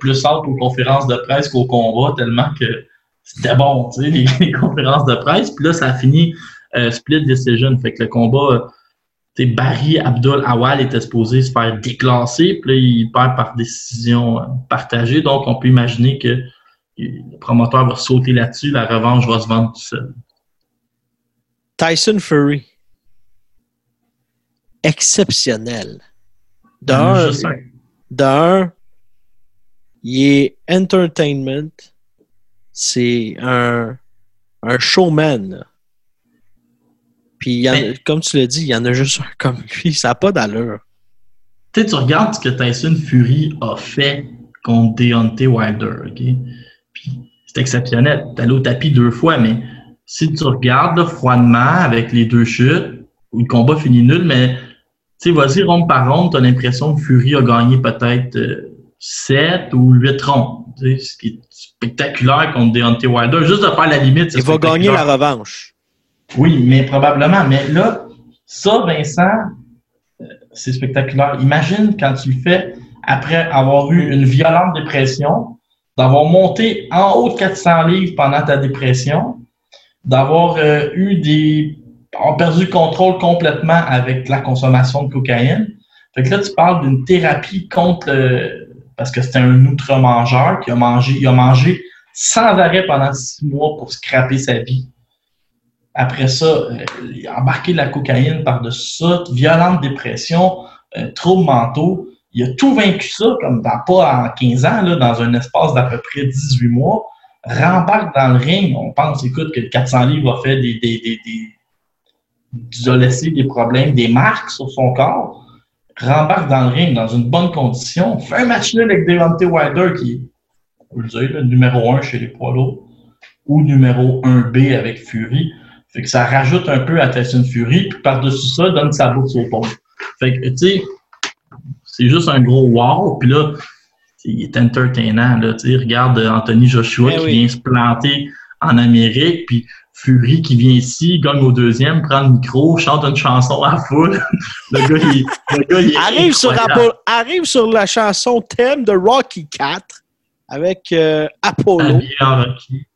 plus hâte aux conférences de presse qu'au combat, tellement que c'était bon, tu sais, les, conférences de presse. Puis là, ça a fini euh, split decision. Fait que le combat, tu Barry Abdul Awal était supposé se faire déclasser. Puis là, il perd par décision euh, partagée. Donc, on peut imaginer que le promoteur va sauter là-dessus. La revanche va se vendre tout seul. Tyson Fury exceptionnel. D'un, d'un, il est entertainment. C'est un, un showman. Puis, comme tu l'as dit, il y en a juste un comme lui. Ça n'a pas d'allure. Tu tu regardes ce que Tyson Fury a fait contre Deontay Wilder, OK? Puis, c'est exceptionnel. T'es allé au tapis deux fois, mais si tu regardes froidement avec les deux chutes, le combat finit nul, mais tu sais, vas-y ronde par ronde, tu as l'impression que Fury a gagné peut-être 7 euh, ou 8 rondes. Tu sais, Ce qui est spectaculaire contre Deontay Wilder. Juste de faire la limite, c'est Il va gagner la revanche. Oui, mais probablement. Mais là, ça, Vincent, euh, c'est spectaculaire. Imagine quand tu le fais après avoir eu une violente dépression, d'avoir monté en haut de 400 livres pendant ta dépression, d'avoir euh, eu des. Avoir perdu le contrôle complètement avec la consommation de cocaïne. Fait que là, tu parles d'une thérapie contre. le- parce que c'était un outre-mangeur qui a mangé, il a mangé sans arrêt pendant six mois pour scraper sa vie. Après ça, euh, il a embarqué de la cocaïne par-dessus ça, violente dépression, euh, troubles mentaux. Il a tout vaincu ça, comme dans, pas en 15 ans, là, dans un espace d'à peu près 18 mois. Rembarque dans le ring. On pense, écoute, que le 400 livres a fait des, laissé des problèmes, des marques sur son corps. Rembarque dans le ring dans une bonne condition. Fait un match nul avec Devante Wilder qui est, on peut le dire, le numéro 1 chez les poids lourds ou numéro 1B avec Fury. Fait que ça rajoute un peu à Tyson Fury, puis par-dessus ça, donne sa bourse au pauvre. Fait que, tu sais, c'est juste un gros wow. Puis là, il est entertainant. Là, tu sais, regarde Anthony Joshua Eh qui oui. vient se planter en Amérique, puis Fury qui vient ici, gagne au deuxième, prend le micro, chante une chanson à foule. le gars, il, le gars, il est Arrive sur, arrive la chanson thème de Rocky 4 avec euh, Apollo. Habillé en Rocky.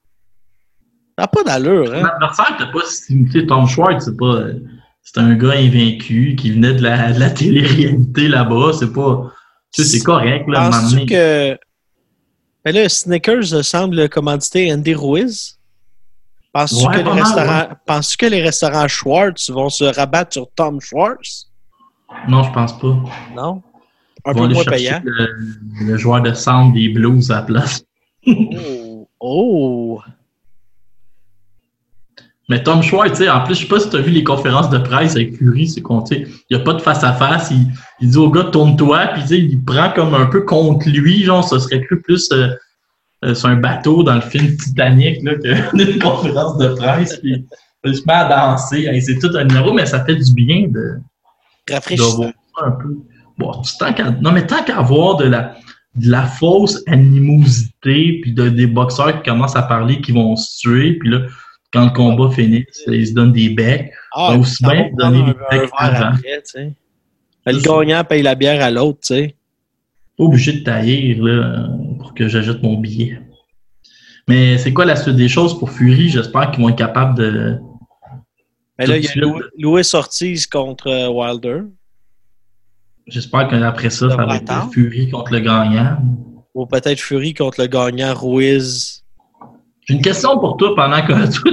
Ça n'a pas d'allure, hein? adversaire n'était pas si. Tom Schwartz, c'est pas. C'est un gars invaincu qui venait de la, de la télé-réalité là-bas. C'est pas. Tu sais, c'est correct, là, Penses-tu que. Ben là, Snickers semble commanditer Andy Ruiz? Penses-tu Ouais, que, les restaurants- penses-tu que les restaurants Schwartz vont se rabattre sur Tom Schwartz? Non, je pense pas. Non? Un peu moins payant. Le, le joueur de sound des Blues à la place. Oh! oh. Mais Tom Schwartz, en plus, je sais pas si tu as vu les conférences de presse avec Fury, c'est qu'on, il n'y a pas de face-à-face. Il, il dit au gars, tourne-toi, puis il prend comme un peu contre lui, genre, ça serait plus euh, euh, sur un bateau dans le film Titanic, là, qu'une conférence de presse, puis il se met à danser. Hey, c'est tout un numéro, mais ça fait du bien de, de voir ça un peu. Bon, tant qu'à- non, mais tant qu'avoir de la, de la fausse animosité, puis de, des boxeurs qui commencent à parler, qui vont se tuer, puis là, quand le combat finit, ils se donnent des becs. Ah, aussi bien donner un becs avant. après. Le gagnant paye la bière à l'autre, tu sais. Pas obligé de tailler là, pour que j'ajoute mon billet. Mais c'est quoi la suite des choses pour Fury? J'espère qu'ils vont être capables de. Mais là, il y a suite. Lou- Louis Ortiz contre euh, Wilder. J'espère qu'après ça, ça va être. Fury contre le gagnant. Ou peut-être Fury contre le gagnant Ruiz. J'ai une question pour toi pendant que toi,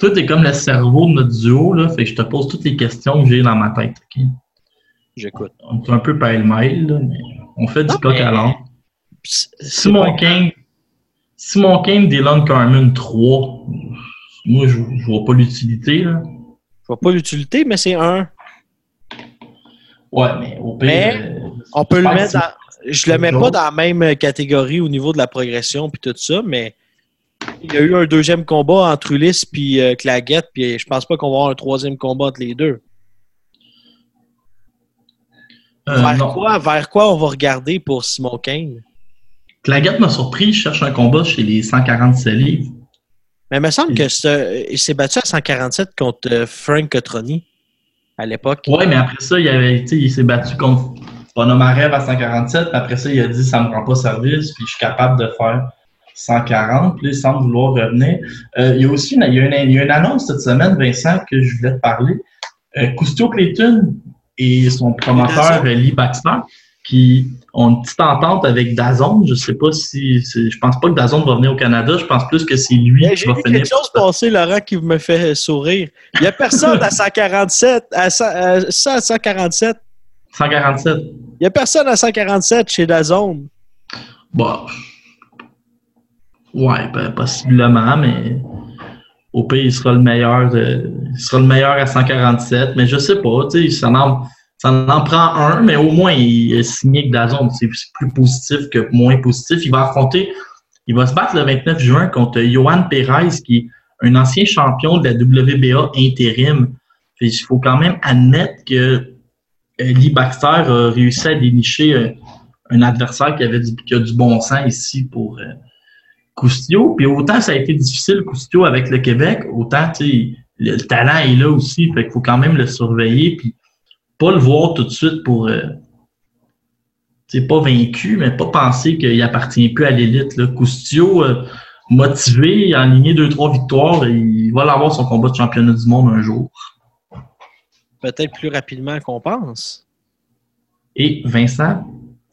toi t'es comme le cerveau de notre duo, là, fait que je te pose toutes les questions que j'ai dans ma tête. ok? J'écoute. On est un peu pêle-mêle, là, mais on fait du coq à l'âne. Simon Kane, Simon Kane, Dylan Carmen 3, moi je, je vois pas l'utilité. là. Je vois pas l'utilité, mais c'est un. Ouais, mais au pire. Mais, euh, On peut le mettre dans. Je le mets pas dans la même catégorie au niveau de la progression puis tout ça, mais il y a eu un deuxième combat entre Ulysse puis euh, Claguette, puis je pense pas qu'on va avoir un troisième combat entre les deux. c'est- euh, vers, non. quoi, vers quoi on va regarder pour Simon Kane? Claguette m'a surpris, je cherche un combat chez les 147 livres. Mais il me semble que c'est- il s'est battu à 147 contre euh, Frank Cotroni à l'époque. Ouais, mais après ça, il, avait, il s'est battu contre Ponomarev à 147, puis après ça, il a dit ça me rend pas service, puis je suis capable de faire 140, puis semble vouloir revenir. Euh, il y a aussi une, il y a une, il y a une annonce cette semaine, Vincent, que je voulais te parler. Euh, Cousteau Clayton et son promoteur euh, Lee Baxter, qui ont une petite entente avec Dazon. Je sais pas si. Je pense pas que Dazon va venir au Canada. Je pense plus que c'est lui Mais qui J'ai va vu finir. quelque chose passer, Laurent, qui me fait sourire. Il n'y a personne à 147, à, 100 à ça à 147. 147. Il n'y a personne à 147 chez Dazone. Bon. Ouais, ben, possiblement, mais au pire, il sera le meilleur il sera le meilleur à 147, mais je sais pas, tu sais, ça en, prend un, mais au moins il est signé avec Dazon. C'est plus positif que moins positif. Il va affronter, il va se battre le 29 juin contre Johan Perez, qui est un ancien champion de la WBA intérim. Il faut quand même admettre que euh, Lee Baxter a réussi à dénicher euh, un adversaire qui avait qui a du bon sens ici pour, euh, Coustio. Puis autant ça a été difficile, Coustio, avec le Québec, autant, le, le talent est là aussi. Fait qu'il faut quand même le surveiller. Puis pas le voir tout de suite pour. Euh, c'est pas vaincu, mais pas penser qu'il appartient plus à l'élite. Coustio, euh, motivé, en deux, trois victoires, il va l'avoir son combat de championnat du monde un jour. Peut-être plus rapidement qu'on pense. Et Vincent,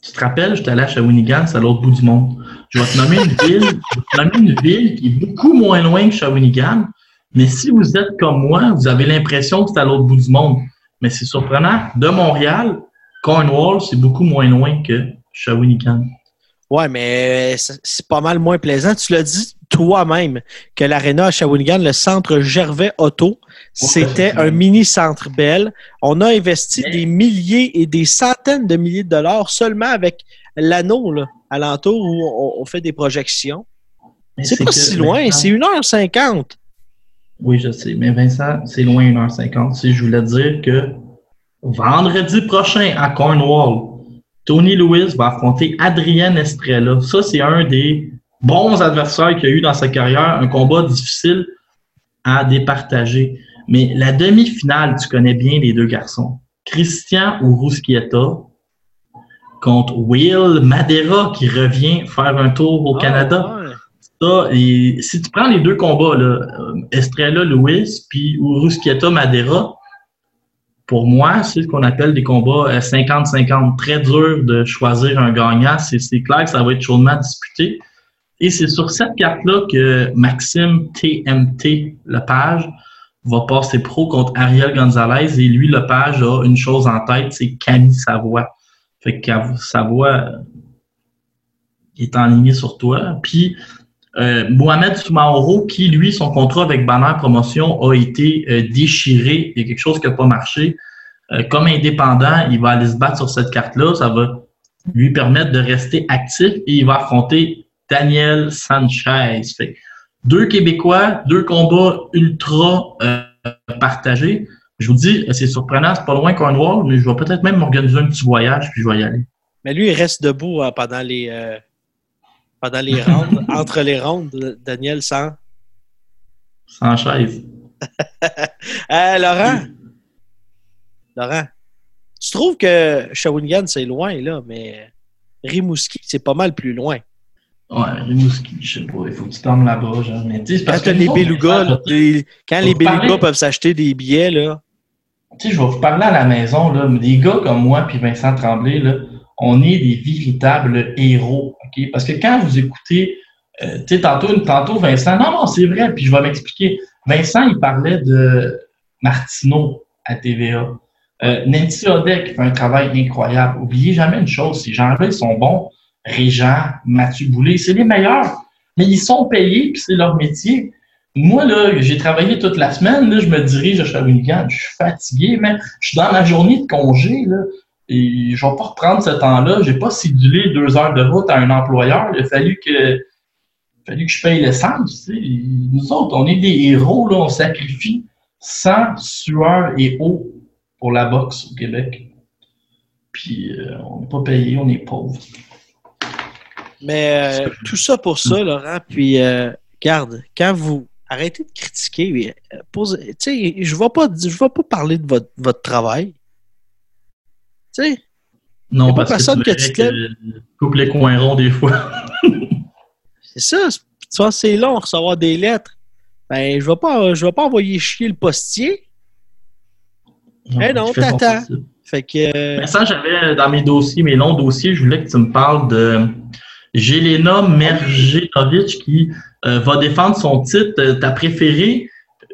tu te rappelles, j'étais allé à Shawinigan, c'est à l'autre bout du monde. Je vais te nommer une ville, je vais te nommer une ville qui est beaucoup moins loin que Shawinigan, mais si vous êtes comme moi, vous avez l'impression que c'est à l'autre bout du monde. Mais c'est surprenant, de Montréal, Cornwall, c'est beaucoup moins loin que Shawinigan. Ouais, mais c'est c'est pas mal moins plaisant. Tu l'as dit toi-même que l'aréna à Shawinigan, le centre Gervais Auto, c'était un mini centre belle. On a investi des milliers et des centaines de milliers de dollars seulement avec l'anneau là, alentour où on, on fait des projections. C'est pas si loin, Vincent- c'est 1h50. Oui, je sais. Mais Vincent, c'est loin 1h50. Si je voulais dire que vendredi prochain à Cornwall, Tony Lewis va affronter Adrien Estrella. Ça, c'est un des bons adversaires qu'il a eu dans sa carrière. Un combat difficile à départager. Mais la demi-finale, tu connais bien les deux garçons. Christian Urusquieta contre Will Madera qui revient faire un tour au Canada. Ah, ouais. Ça, et si tu prends les deux combats, là, euh, Estrella Lewis puis Urusquieta Madera, pour moi, c'est ce qu'on appelle des combats euh, 50-50. Très dur de choisir un gagnant. C'est c'est clair que ça va être chaudement disputé. Et c'est sur cette carte-là que Maxime TMT Lepage va passer pro contre Ariel Gonzalez. Et lui, Lepage a une chose en tête, c'est Camille Savoie. Fait que Savoie euh, est en ligne sur toi. Puis euh, Mohamed Soumaoro, qui, lui, son contrat avec Banner Promotion a été euh, déchiré. Il y a quelque chose qui n'a pas marché. Euh, comme indépendant, il va aller se battre sur cette carte-là. Ça va lui permettre de rester actif et il va affronter Daniel Sanchez. Fait deux Québécois, deux combats ultra euh, partagés. Je vous dis, c'est surprenant, c'est pas loin Cornwall, mais je vais peut-être même m'organiser un petit voyage puis je vais y aller. Mais lui, il reste debout hein, pendant les euh, pendant les rounds, entre les rounds, Daniel sans? Sanchez. Euh, Laurent, Laurent, tu trouves que Shawinigan, c'est loin, là, mais Rimouski, c'est pas mal plus loin. Ouais, Rimouski, je sais pas, il faut que tu tombes là-bas, genre. Mais tu sais, c'est Quand parce t'as que les belugas, là, quand les parler- peuvent s'acheter des billets, là, Tu sais, je vais vous parler à la maison, là, mais des gars comme moi puis Vincent Tremblay, là, on est des véritables héros, OK? Parce que quand vous écoutez, euh, tu sais, tantôt, tantôt, Vincent, non, non, c'est vrai, puis je vais m'expliquer. Vincent, il parlait de Martineau à TVA. Euh, Nancy qui fait un travail incroyable. Oubliez jamais une chose, ces gens-là, ils sont bons. Régent, Mathieu Boulay, c'est les meilleurs. Mais ils sont payés, puis c'est leur métier. Moi, là, j'ai travaillé toute la semaine, là, je me dirige à Shawinigan, je suis fatigué, mais je suis dans ma journée de congé, là, et je vais pas reprendre ce temps-là. J'ai pas sidulé deux heures de route à un employeur. Il a fallu que, il a que je paye l'essence. tu sais. Nous autres, on est des héros, là, on sacrifie sang, sueur et eau pour la boxe au Québec. Puis, euh, on n'est pas payé, on est pauvre. Mais euh, tout ça pour ça, Laurent. Puis, euh, garde, quand vous arrêtez de critiquer, euh, posez- tu sais, je ne vais pas, je vais pas parler de votre, votre travail. Tu sais, Non, a pas parce personne que tu que coupe les coins ronds des fois. c'est ça. c'est- Tu vois, c'est long recevoir des lettres. Ben, je ne vais, pas- je vais pas envoyer chier le postier. Eh non, fais ton t'attends. Fait que. euh, Mais ça, j'avais dans mes dossiers, mes longs dossiers, je voulais que tu me parles de Jelena Merjetovic qui euh, va défendre son titre. Euh, Ta préférée,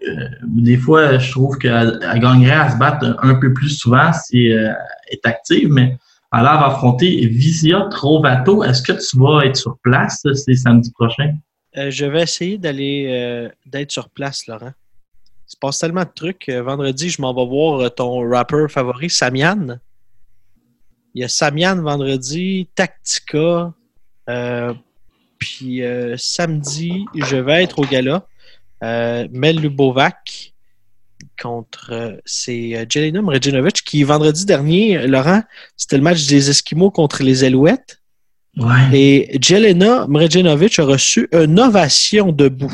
euh, des fois, je trouve qu'elle elle gagnerait à se battre un peu plus souvent si elle est active, mais elle va affronter Visia Trovato. Est-ce que tu vas être sur place c'est samedi prochain? Je vais essayer d'aller d'être sur place, Laurent. Il se passe tellement de trucs. Vendredi, je m'en vais voir ton rappeur favori, Samian. Il y a Samian vendredi, Tactica. Euh, puis euh, samedi, je vais être au gala. Euh, Mel Lubovac contre c'est Jelena Mrejinovic qui vendredi dernier, Laurent, c'était le match des Esquimaux contre les Alouettes. Ouais. Et Jelena Mrejanovic a reçu une ovation debout.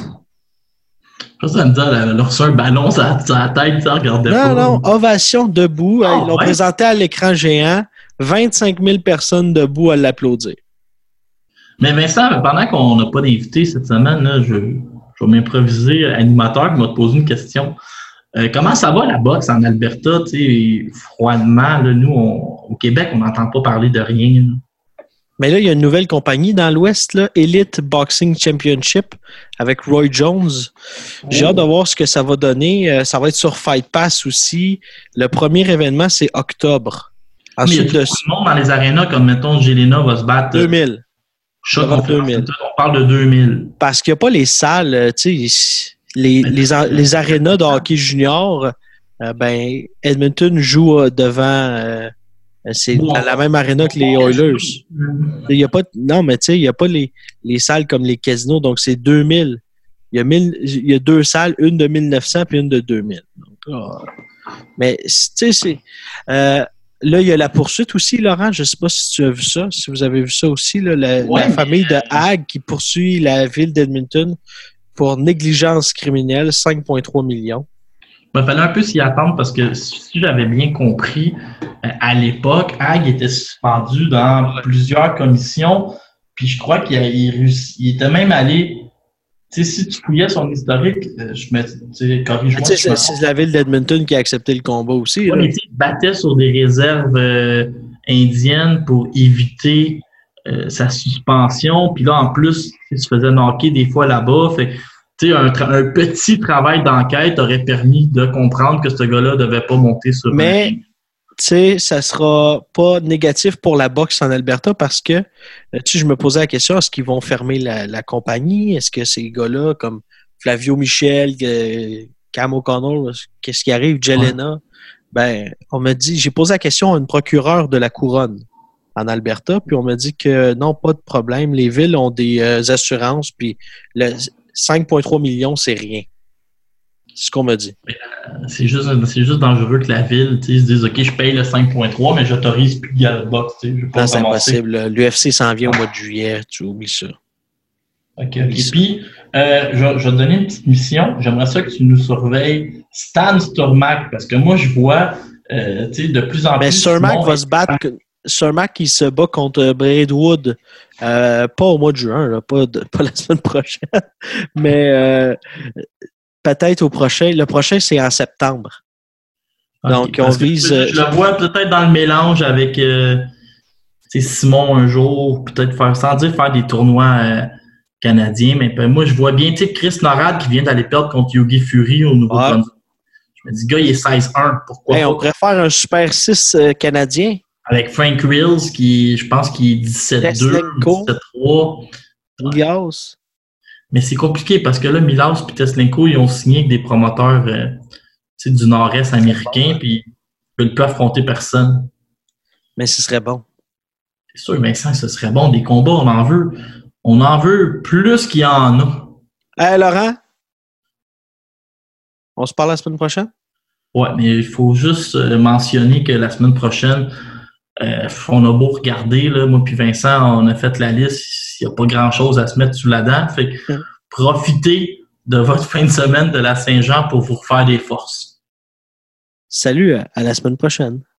Je ça me dit, elle a reçu un ballon sur la, tête, ça regardait Non, pas. non, ovation debout. Ah, Ils l'ont ouais? présenté à l'écran géant. 25 000 personnes debout à l'applaudir. Mais Vincent, pendant qu'on n'a pas d'invité cette semaine, là, je, je vais m'improviser animateur et vais te poser une question. Euh, comment ça va la boxe en Alberta? Tu sais, froidement, là, nous, on- au Québec, on n'entend pas parler de rien. là. Mais là, il y a une nouvelle compagnie dans l'Ouest, Elite Boxing Championship, avec Roy Jones. J'ai Oh. hâte de voir ce que ça va donner. Euh, ça va être sur Fight Pass aussi. Le premier événement, c'est octobre. Mais il y a Ensuite tout le monde dans les arénas, comme mettons, Jelena va se battre. 2000. Choc devant contre 2000. On parle de 2000. Parce qu'il n'y a pas les salles, euh, tu sais, les, les, les arénas de hockey junior, euh, ben, Edmonton joue euh, devant, euh, c'est Bon. à la même aréna que les Oilers. Il y a pas, non, mais tu sais, il n'y a pas les, les salles comme les casinos, donc c'est 2000. Il y, a 1000 il y a deux salles, une de 1900 puis une de 2000. Donc, là, mais tu sais, c'est. euh, là, il y a la poursuite aussi, Laurent. Je ne sais pas si tu as vu ça, si vous avez vu ça aussi, là, la, Ouais, la mais- famille de Hague qui poursuit la ville d'Edmonton pour négligence criminelle, 5,3 millions. Il fallait un peu s'y attendre parce que si j'avais bien compris, euh, à l'époque, Ag était suspendu dans plusieurs commissions. Puis je crois qu'il était même allé. Sais, si tu fouillais son historique, euh, je me. Corrige-moi. Je me c'est la ville d'Edmonton qui a accepté le combat aussi. Ouais, là. mais tu sais, il battait sur des réserves euh, indiennes pour éviter euh, sa suspension. Puis là, en plus, il se faisait knocker des fois là-bas. Fait tu sais, un, petit travail d'enquête aurait permis de comprendre que ce gars-là devait pas monter sur Mais- sais, ça sera pas négatif pour la boxe en Alberta parce que, euh, tu sais, je me posais la question, est-ce qu'ils vont fermer la, la compagnie? Est-ce que ces gars-là, comme Flavio Michel, euh, Cam O'Connell, qu'est-ce qui arrive? Jelena? Ben, on m'a dit, j'ai posé la question à une procureure de la couronne en Alberta, puis on m'a dit que non, pas de problème. Les villes ont des euh, assurances, puis le 5,3 millions, c'est rien. C'est ce qu'on m'a dit. C'est juste, juste dangereux que la ville se dise OK, je paye le 5.3, mais j'autorise plus de box. C'est impossible. L'UFC s'en vient au mois de juillet, tu oublies ça. OK, OK. Puis, euh, je, vais- je vais te donner une petite mission. J'aimerais ça que tu nous surveilles Stan Sturmack, parce que moi, je vois euh, de plus en Mais plus. Sir Mac Simon- va se battre. Sir Mac, il se bat contre Braidwood, euh, pas au mois de juin, là, pas, de- pas la semaine prochaine, mais euh, peut-être au prochain. Le prochain, c'est en septembre. Donc, on vise, Je, je le vois peut-être dans le mélange avec euh, Simon un jour, peut-être faire, sans dire faire des tournois euh, canadiens, mais ben, moi, je vois bien Chris Norad qui vient d'aller perdre contre Yogi Fury au Nouveau-Brunswick. Je me dis, gars, il est 16-1. Pourquoi Hey, pas? on pourrait faire un Super 6 euh, canadien. Avec Frank Reels, qui, je pense qu'il est 17-2, Teslenko. 17-3. Ilias. Mais c'est compliqué parce que là, Milas et Teslenko, ils ont signé avec des promoteurs euh, du nord-est américain, puis ils ne veulent plus affronter personne. Mais ce serait bon. C'est sûr, Vincent, ce serait bon. Des combats, on en veut. On en veut plus qu'il y en a. Hey, Laurent, on se parle la semaine prochaine? Ouais, mais il faut juste euh, mentionner que la semaine prochaine, euh, on a beau regarder, là, moi puis Vincent, on a fait la liste, il n'y a pas grand-chose à se mettre sous la dent. Fait que Mm. profitez de votre fin de semaine de la Saint-Jean pour vous refaire des forces. Salut, à à la semaine prochaine.